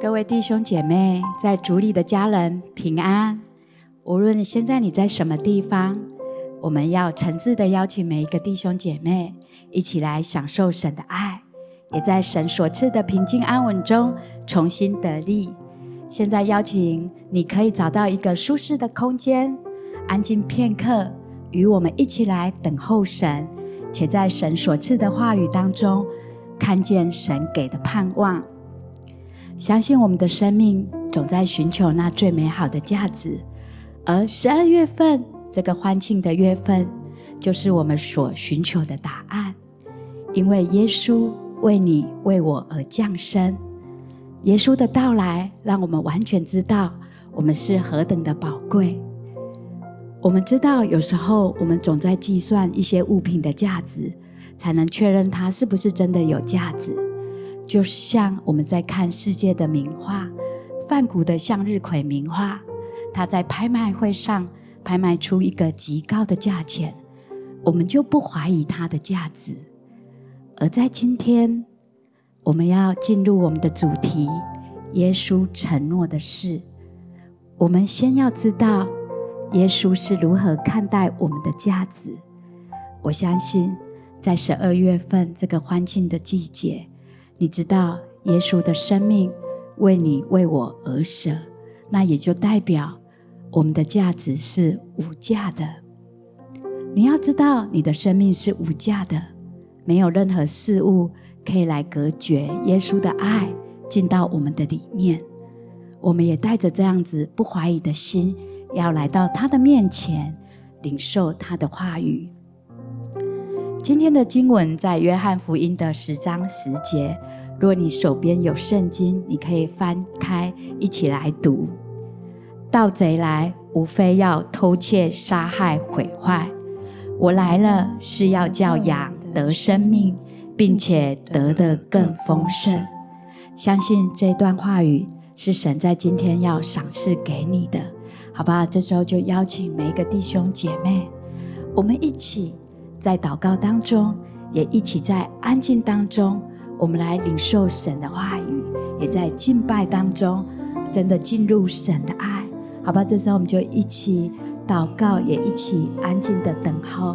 各位弟兄姐妹，在主里的家人平安。无论现在你在什么地方，我们要诚挚的邀请每一个弟兄姐妹一起来享受神的爱，也在神所赐的平静安稳中重新得力。现在邀请你可以找到一个舒适的空间，安静片刻，与我们一起来等候神，且在神所赐的话语当中看见神给的盼望。相信我们的生命总在寻求那最美好的价值，而十二月份这个欢庆的月份，就是我们所寻求的答案。因为耶稣为你为我而降生，耶稣的到来让我们完全知道我们是何等的宝贵。我们知道有时候我们总在计算一些物品的价值，才能确认它是不是真的有价值。就像我们在看世界的名画，梵谷的向日葵名画，它在拍卖会上拍卖出一个极高的价钱，我们就不怀疑它的价值。而在今天，我们要进入我们的主题——耶稣承诺的事。我们先要知道耶稣是如何看待我们的价值。我相信，在十二月份这个欢庆的季节。你知道耶稣的生命为你为我而舍，那也就代表我们的价值是无价的。你要知道你的生命是无价的，没有任何事物可以来隔绝耶稣的爱进到我们的里面。我们也带着这样子不怀疑的心，要来到他的面前，领受他的话语。今天的经文在约翰福音的十章十节。若你手边有圣经，你可以翻开一起来读。盗贼来，无非要偷窃、杀害、毁坏。我来了，是要叫羊得生命，并且得的更丰盛。相信这段话语是神在今天要赏赐给你的，好不好？这时候就邀请每一个弟兄姐妹，我们一起。在祷告当中，也一起在安静当中，我们来领受神的话语，也在敬拜当中，真的进入神的爱，好吧？这时候我们就一起祷告，也一起安静的等候。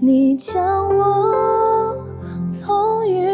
你将我从云。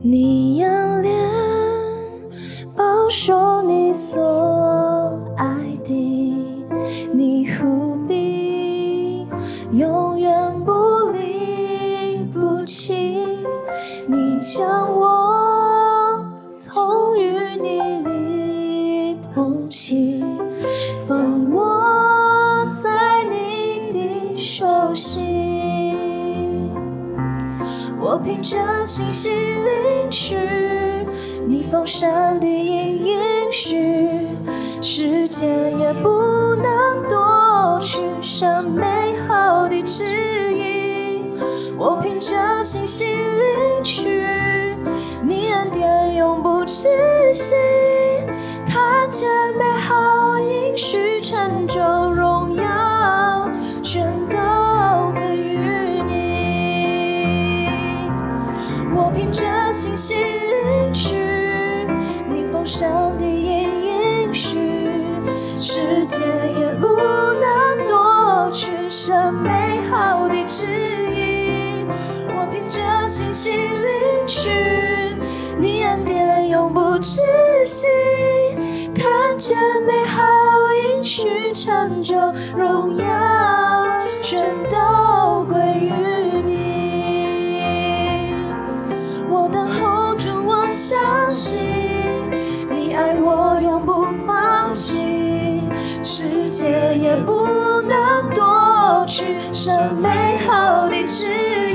你仰脸，保守你所爱的，你忽必永远不离不弃，你将我从淤泥里捧起，放我在你的手心，我凭着信心。去逆风闪的音，应许时间也不能夺去。像美好的指引，我凭着信心领取你恩典，永不止息。清晰领取你恩典，永不止息。看见美好应许成就，荣耀全都归于你。我等候中，我相信你爱我，永不放弃。世界也不能夺去，生美好的旨。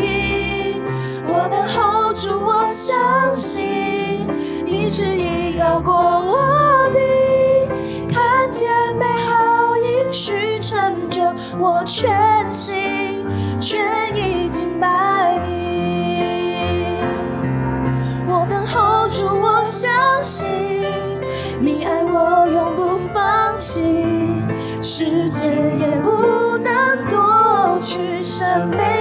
我等候，祝我相信你是一到过我的，看见美好应许成就，我全心全意敬拜你。我等候，主我相信你爱我永不放弃，时间也不能夺去生命。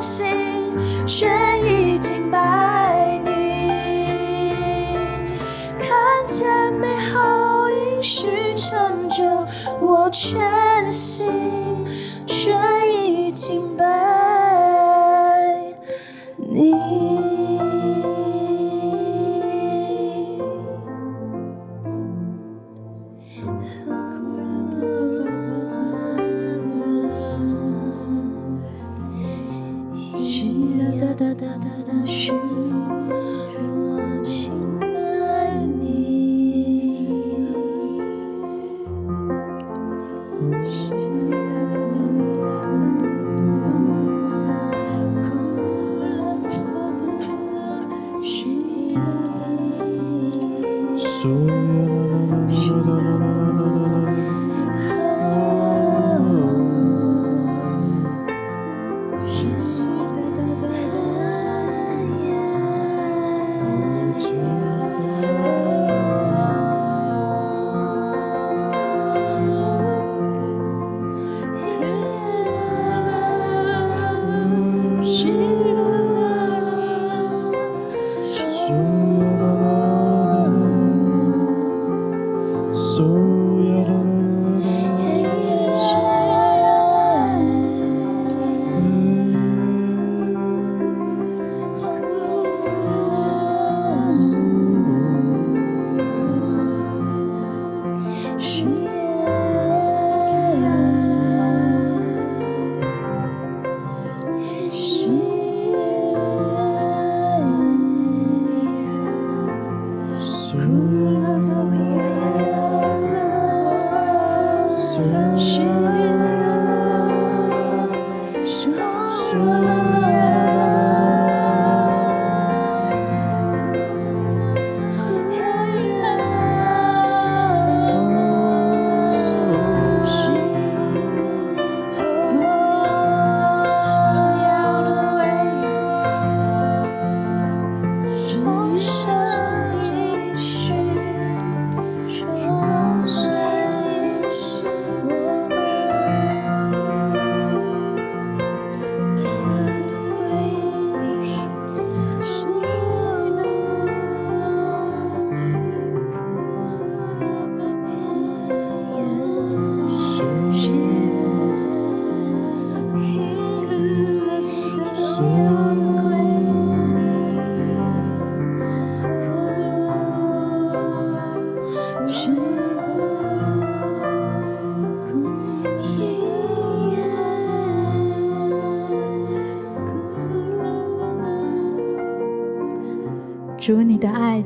心，却已经败。你看见美好，应是成就。我全心，却已经被你。主，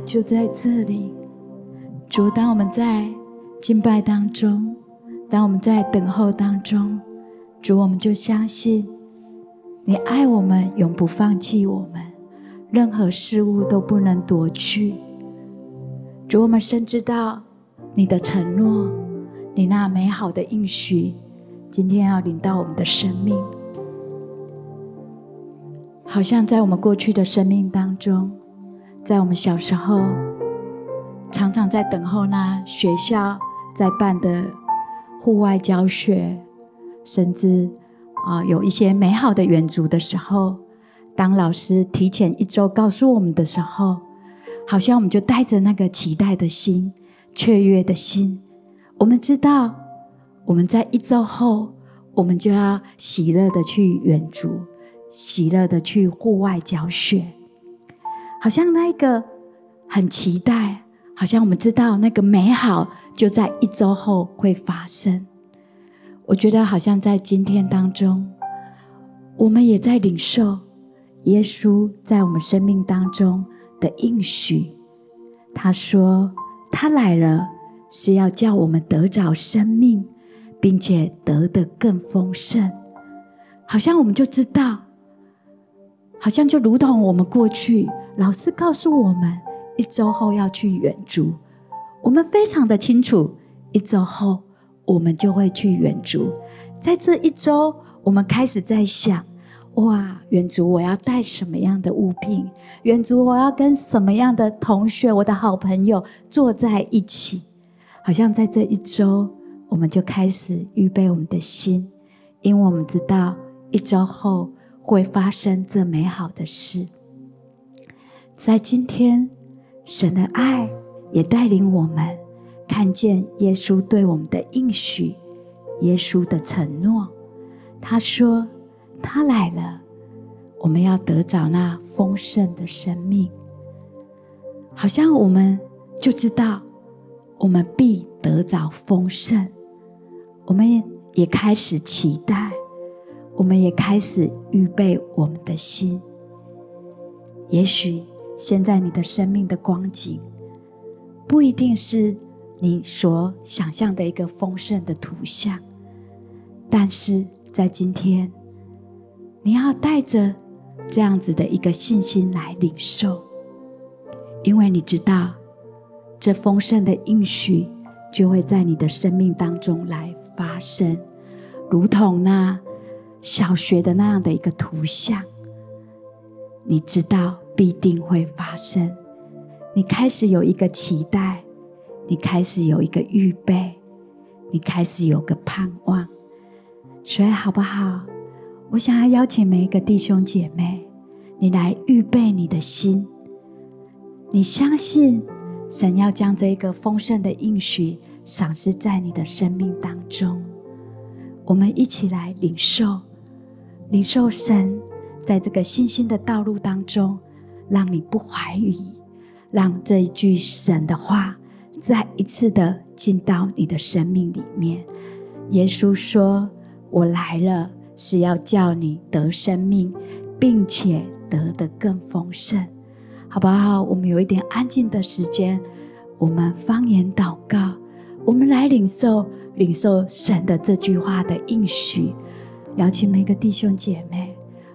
就在这里。主，当我们在敬拜当中，当我们在等候当中，主，我们就相信你爱我们，永不放弃我们，任何事物都不能夺去。主，我们深知道你的承诺，你那美好的应许，今天要领到我们的生命，好像在我们过去的生命当中。在我们小时候，常常在等候那学校在办的户外教学，甚至啊有一些美好的远足的时候，当老师提前一周告诉我们的时候，好像我们就带着那个期待的心、雀跃的心，我们知道我们在一周后，我们就要喜乐的去远足，喜乐的去户外教学。好像那个很期待，好像我们知道那个美好就在一周后会发生。我觉得好像在今天当中，我们也在领受耶稣在我们生命当中的应许。他说：“他来了是要叫我们得着生命，并且得的更丰盛。”好像我们就知道，好像就如同我们过去。老师告诉我们，一周后要去远足。我们非常的清楚，一周后我们就会去远足。在这一周，我们开始在想：哇，远足我要带什么样的物品？远足我要跟什么样的同学、我的好朋友坐在一起？好像在这一周，我们就开始预备我们的心，因为我们知道一周后会发生这美好的事。在今天，神的爱也带领我们看见耶稣对我们的应许耶稣的承诺。他说：“他来了，我们要得着那丰盛的生命。”好像我们就知道，我们必得着丰盛。我们也开始期待，我们也开始预备我们的心。也许现在你的生命的光景，不一定是你所想象的一个丰盛的图像，但是在今天，你要带着这样子的一个信心来领受，因为你知道，这丰盛的应许就会在你的生命当中来发生，如同那小学的那样的一个图像，你知道必定会发生。你开始有一个期待，你开始有一个预备，你开始有个盼望，所以好不好？我想要邀请每一个弟兄姐妹，你来预备你的心。你相信神要将这一个丰盛的应许赏赐在你的生命当中。我们一起来领受，领受神在这个信心的道路当中，让你不怀疑。让这一句神的话再一次的进到你的生命里面。耶稣说：“我来了，是要叫你得生命，并且得的更丰盛。”好不好？我们有一点安静的时间，我们方言祷告，我们来领受领受神的这句话的应许。邀请每个弟兄姐妹，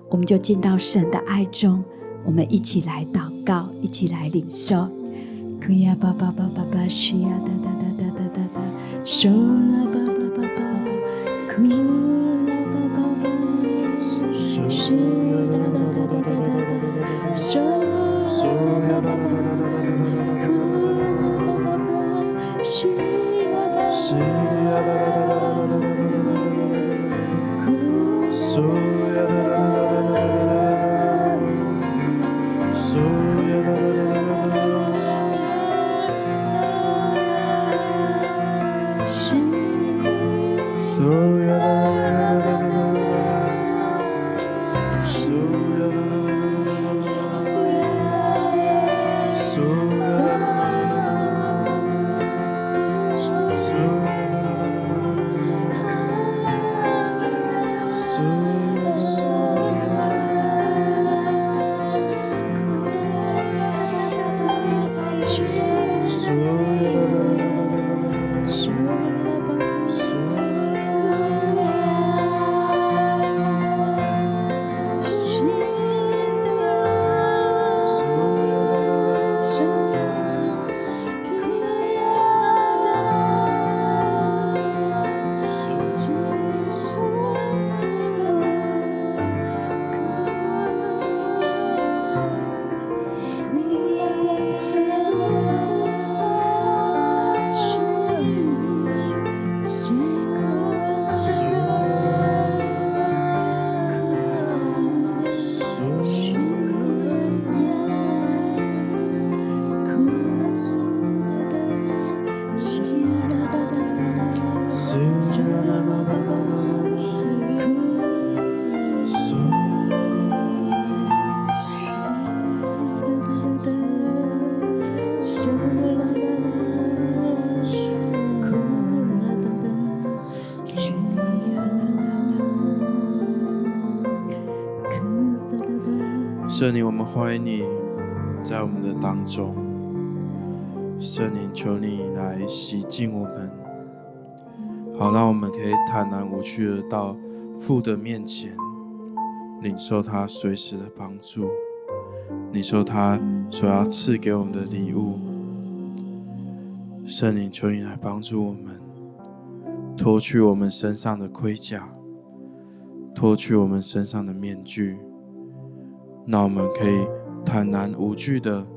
我们就进到神的爱中。我们一起来祷告，一起来领受。圣灵，我们欢迎你在我们的当中。圣灵，求你来洗净我们，好让我们可以坦然无惧的到父的面前，领受他随时的帮助，领受他所要赐给我们的礼物。圣灵，求你来帮助我们，脱去我们身上的盔甲，脱去我们身上的面具。那我们可以坦然无惧的，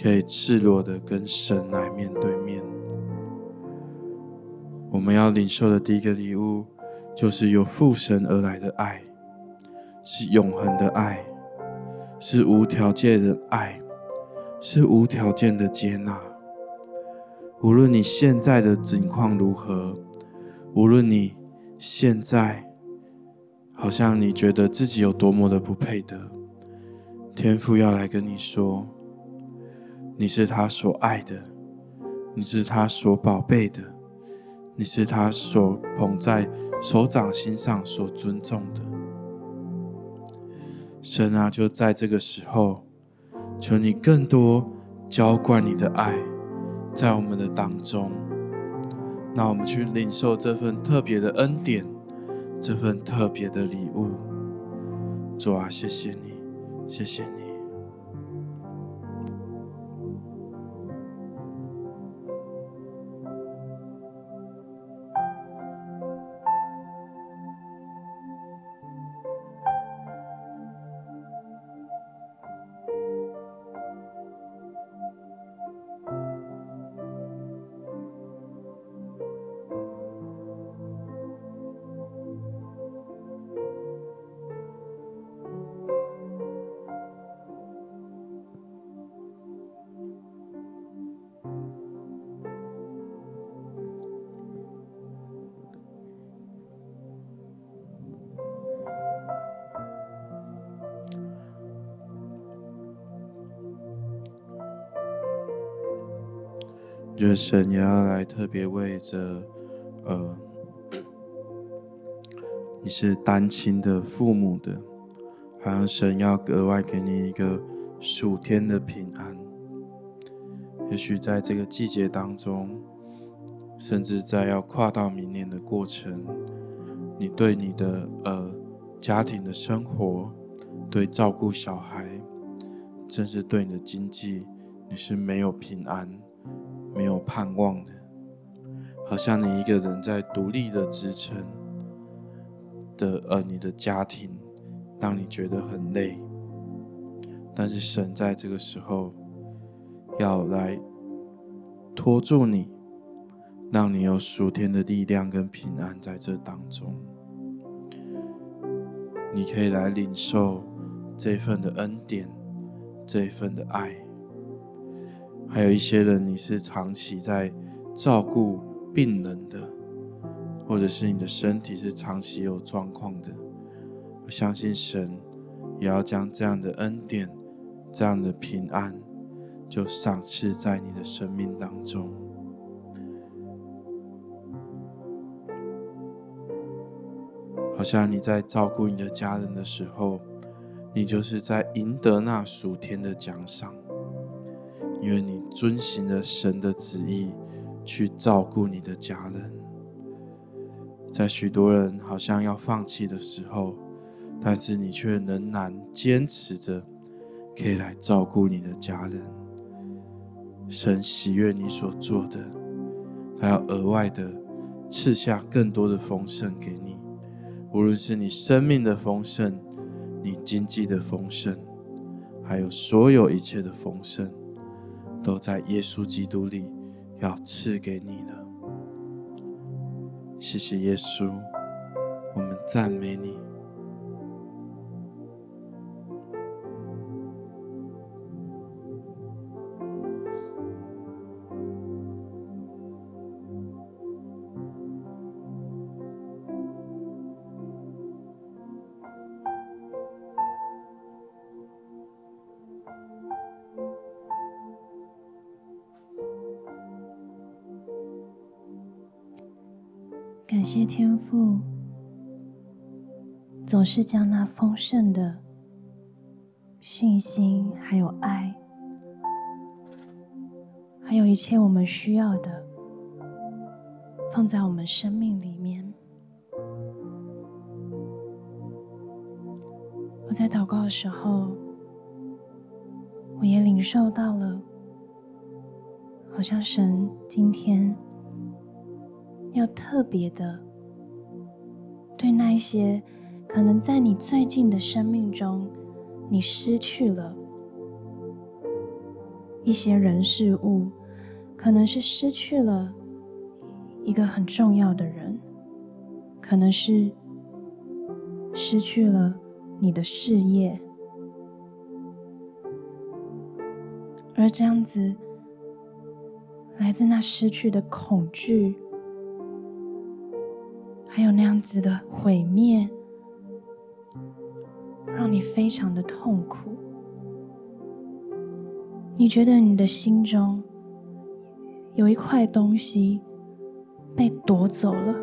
可以赤裸的跟神来面对面。我们要领受的第一个礼物，就是由父神而来的爱，是永恒的爱，是无条件的爱，是无条件的接纳。无论你现在的境况如何，无论你现在好像你觉得自己有多么的不配得，天父要来跟你说，你是他所爱的，你是他所宝贝的，你是他所捧在手掌心上所尊重的。神啊，就在这个时候，求你更多浇灌你的爱在我们的当中。那我们去领受这份特别的恩典，这份特别的礼物。主啊，谢谢你，谢谢你。神也要来特别为着，呃，你是单亲的父母的，好像神要格外给你一个数天的平安。也许在这个季节当中，甚至在要跨到明年的过程，你对你的呃家庭的生活，对照顾小孩，甚至对你的经济，你是没有平安。没有盼望的，好像你一个人在独立的支撑的呃你的家庭，让你觉得很累，但是神在这个时候要来托住你，让你有属天的力量跟平安在这当中，你可以来领受这份的恩典，这份的爱。还有一些人，你是长期在照顾病人的，或者是你的身体是长期有状况的。我相信神也要将这样的恩典、这样的平安，就赏赐在你的生命当中。好像你在照顾你的家人的时候，你就是在赢得那属天的奖赏。因为你遵行了神的旨意，去照顾你的家人，在许多人好像要放弃的时候，但是你却仍然坚持着，可以来照顾你的家人。神喜悦你所做的，他要额外的赐下更多的丰盛给你，无论是你生命的丰盛，你经济的丰盛，还有所有一切的丰盛。都在耶稣基督里，要赐给你了。谢谢耶稣，我们赞美你。谢天父，总是将那丰盛的信心，还有爱，还有一切我们需要的，放在我们生命里面。我在祷告的时候，我也领受到了，好像神今天。要特别的，对那些可能在你最近的生命中，你失去了一些人事物，可能是失去了一个很重要的人，可能是失去了你的事业，而这样子来自那失去的恐惧。还有那样子的毁灭，让你非常的痛苦。你觉得你的心中有一块东西被夺走了，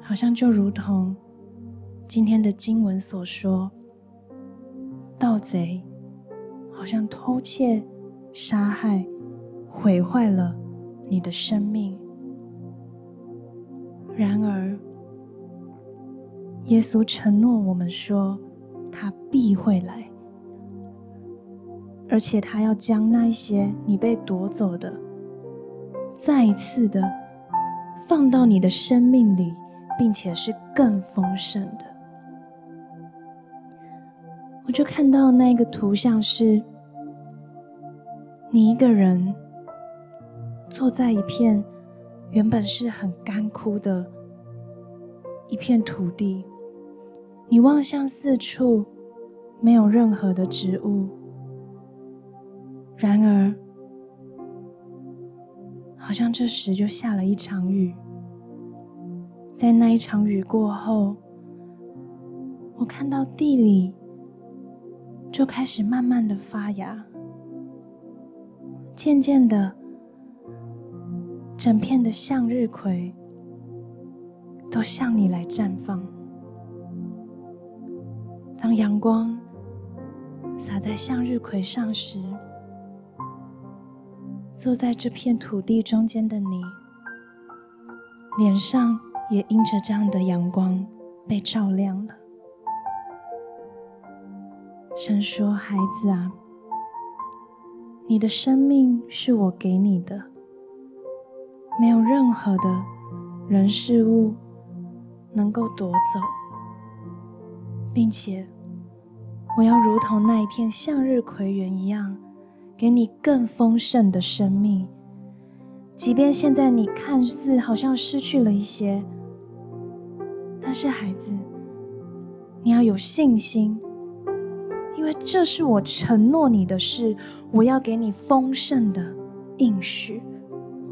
好像就如同今天的经文所说，盗贼好像偷窃、杀害、毁坏了你的生命。然而，耶稣承诺我们说，他必会来，而且他要将那些你被夺走的，再一次的放到你的生命里，并且是更丰盛的。我就看到那个图像是，你一个人坐在一片。原本是很干枯的一片土地，你望向四处，没有任何的植物。然而，好像这时就下了一场雨。在那一场雨过后，我看到地里就开始慢慢的发芽，渐渐的。整片的向日葵都向你来绽放。当阳光洒在向日葵上时，坐在这片土地中间的你，脸上也因着这样的阳光被照亮了。神说：“孩子啊，你的生命是我给你的。”没有任何的人事物能够夺走，并且我要如同那一片向日葵园一样，给你更丰盛的生命。即便现在你看似好像失去了一些，但是孩子，你要有信心，因为这是我承诺你的事，我要给你丰盛的应许。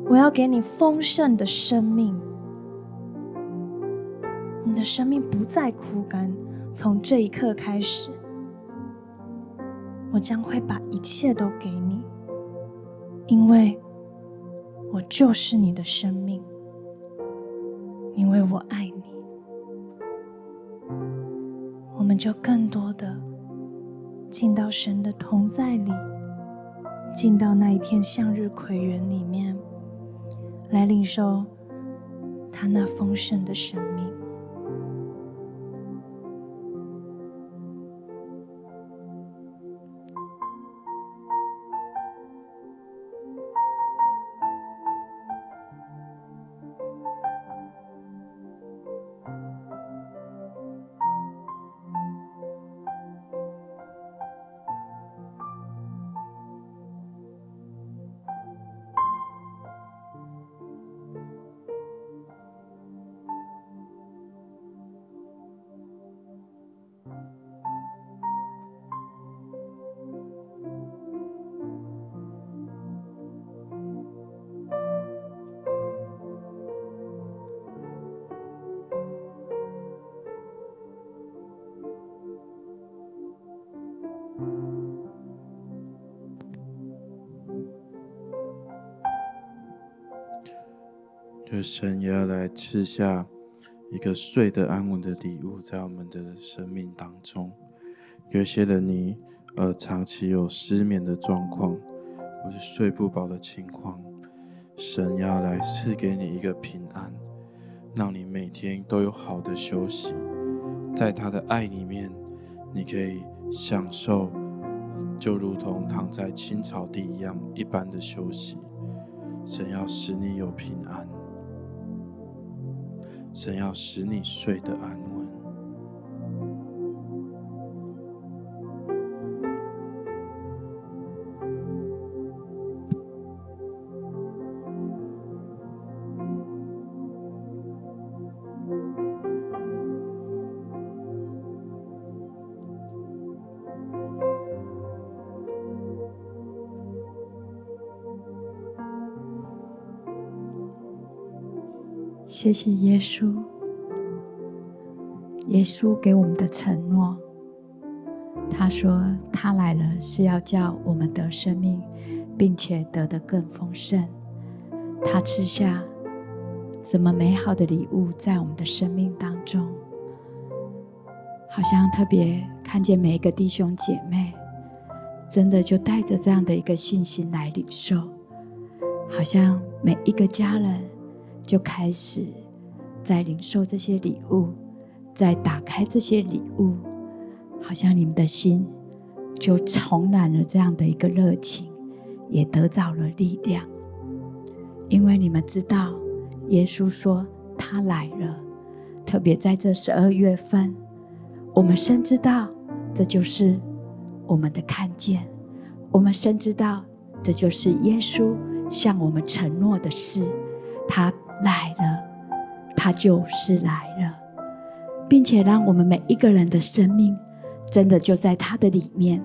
我要给你丰盛的生命，你的生命不再枯干。从这一刻开始，我将会把一切都给你，因为我就是你的生命，因为我爱你。我们就更多的进到神的同在里，进到那一片向日葵园里面。来领受他那丰盛的生命。神也要来赐下一个睡得安稳的礼物，在我们的生命当中。有些人你呃长期有失眠的状况，或是睡不饱的情况，神要来赐给你一个平安，让你每天都有好的休息。在他的爱里面，你可以享受，就如同躺在青草地一样一般的休息。神要使你有平安。神要使你睡得安稳。谢谢耶稣，耶稣给我们的承诺。他说：“他来了是要叫我们得生命，并且得的更丰盛。他赐下什么美好的礼物在我们的生命当中，好像特别看见每一个弟兄姐妹，真的就带着这样的一个信心来领受，好像每一个家人就开始在领受这些礼物，在打开这些礼物。”好像你们的心就重燃了这样的一个热情，也得到了力量，因为你们知道，耶稣说他来了，特别在这十二月份，我们深知道这就是我们的看见，我们深知道这就是耶稣向我们承诺的事，他来了，他就是来了，并且让我们每一个人的生命。真的就在他的里面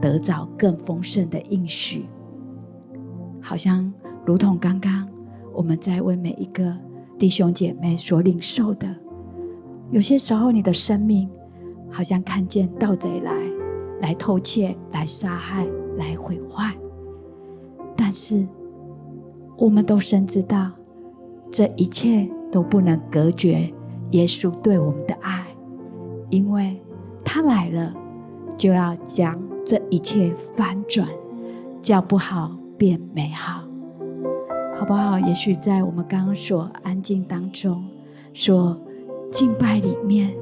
得到更丰盛的应许，好像如同刚刚我们在为每一个弟兄姐妹所领受的。有些时候，你的生命好像看见盗贼来，来偷窃、来杀害、来毁坏，但是我们都深知道，这一切都不能隔绝耶稣对我们的爱，因为。他来了，就要将这一切翻转，叫不好变美好，好不好？也许在我们刚刚所安静当中，说敬拜里面，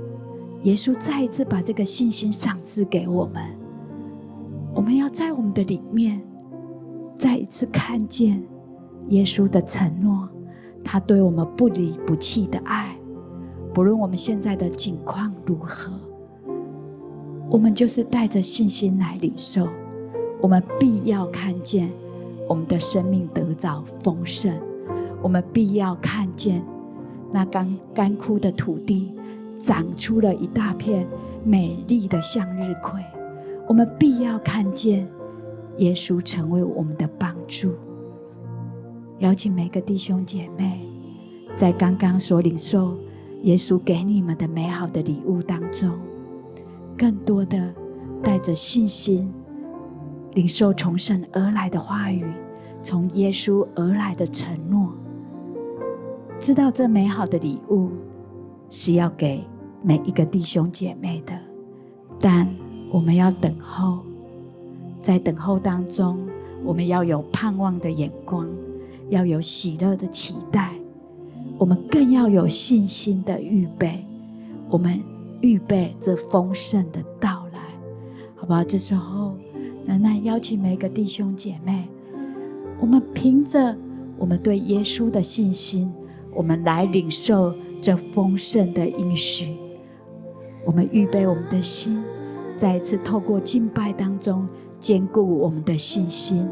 耶稣再一次把这个信心赏赐给我们。我们要在我们的里面，再一次看见耶稣的承诺，他对我们不离不弃的爱，不论我们现在的境况如何。我们就是带着信心来领受，我们必要看见我们的生命得着丰盛，我们必要看见那干干枯的土地长出了一大片美丽的向日葵，我们必要看见耶稣成为我们的帮助。邀请每个弟兄姐妹，在刚刚所领受耶稣给你们的美好的礼物当中。更多的带着信心，领受从神而来的话语，从耶稣而来的承诺，知道这美好的礼物是要给每一个弟兄姐妹的，但我们要等候，在等候当中，我们要有盼望的眼光，要有喜乐的期待，我们更要有信心的预备，我们。预备这丰盛的到来，好不好？这时候，楠楠邀请每一个弟兄姐妹，我们凭着我们对耶稣的信心，我们来领受这丰盛的应许。我们预备我们的心，再一次透过敬拜当中坚固我们的信心。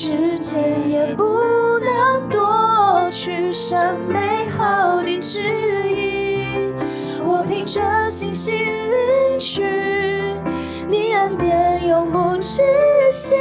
世界也不能夺去这美好的旨意。我凭着信心领取，你恩典永不止息，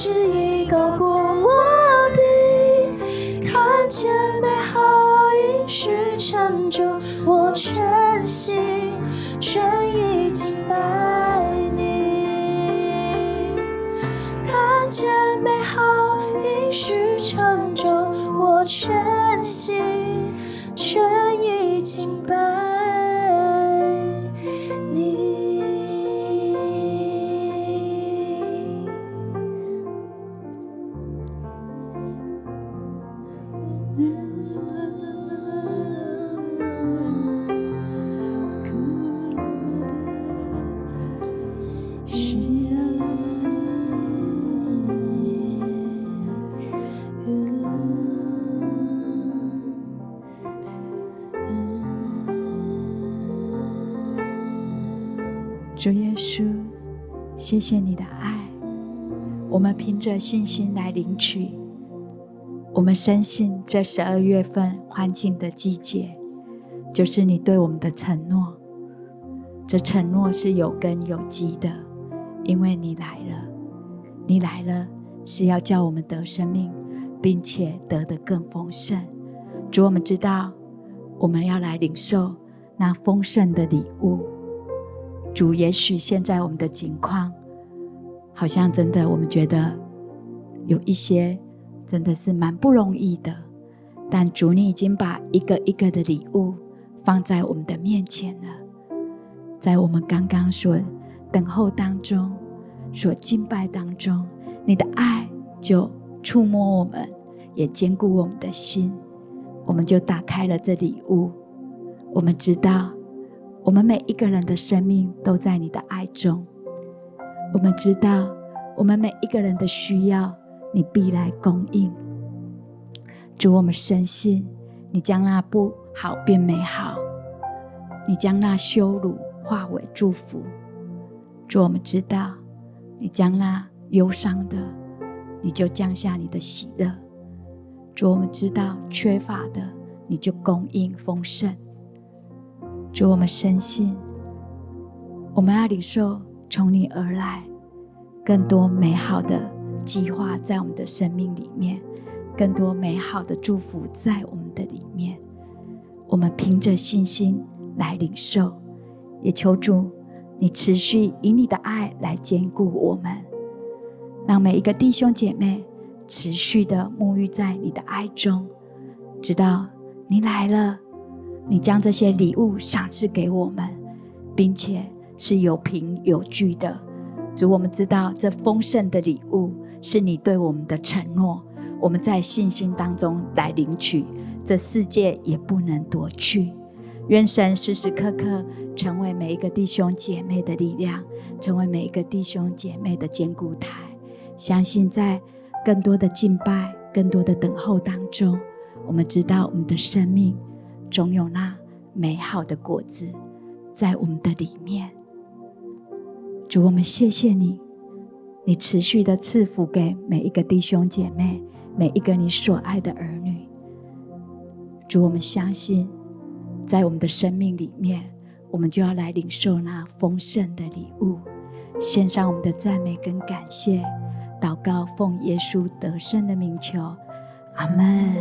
你旨意高过我的，看见美好应许成就，我全心全意敬拜你。看。见美好应许成就，我全主耶稣，谢谢你的爱，我们凭着信心来领取。我们深信这十二月份欢庆的季节，就是你对我们的承诺。这承诺是有根有基的，因为你来了，你来了是要叫我们得生命，并且得的更丰盛。主，我们知道我们要来领受那丰盛的礼物。主，也许现在我们的境况，好像真的，我们觉得有一些真的是蛮不容易的。但主，你已经把一个一个的礼物放在我们的面前了，在我们刚刚所等候当中，所敬拜当中，你的爱就触摸我们，也坚固我们的心，我们就打开了这礼物。我们知道。我们每一个人的生命都在你的爱中。我们知道，我们每一个人的需要，你必来供应。主，我们深信，你将那不好变美好，你将那羞辱化为祝福。主，我们知道，你将那忧伤的，你就降下你的喜乐。主，我们知道缺乏的，你就供应丰盛。主，我们深信，我们要领受从你而来更多美好的计划，在我们的生命里面，更多美好的祝福在我们的里面。我们凭着信心来领受，也求主你持续以你的爱来坚固我们，让每一个弟兄姐妹持续的沐浴在你的爱中，直到你来了。你将这些礼物赏赐给我们，并且是有凭有据的。主，我们知道这丰盛的礼物是你对我们的承诺，我们在信心当中来领取，这世界也不能夺去。愿神时时刻刻成为每一个弟兄姐妹的力量，成为每一个弟兄姐妹的坚固台。相信在更多的敬拜、更多的等候当中，我们知道我们的生命。总有那美好的果子在我们的里面。主，我们谢谢你，你持续的赐福给每一个弟兄姐妹，每一个你所爱的儿女。主，我们相信，在我们的生命里面，我们就要来领受那丰盛的礼物。献上我们的赞美跟感谢，祷告奉耶稣得胜的名求，阿门。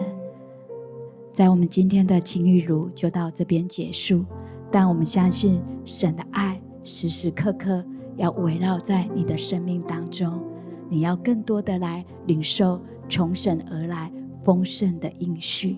在我们今天的晴雨如就到这边结束，但我们相信神的爱时时刻刻要围绕在你的生命当中，你要更多的来领受从神而来丰盛的应许。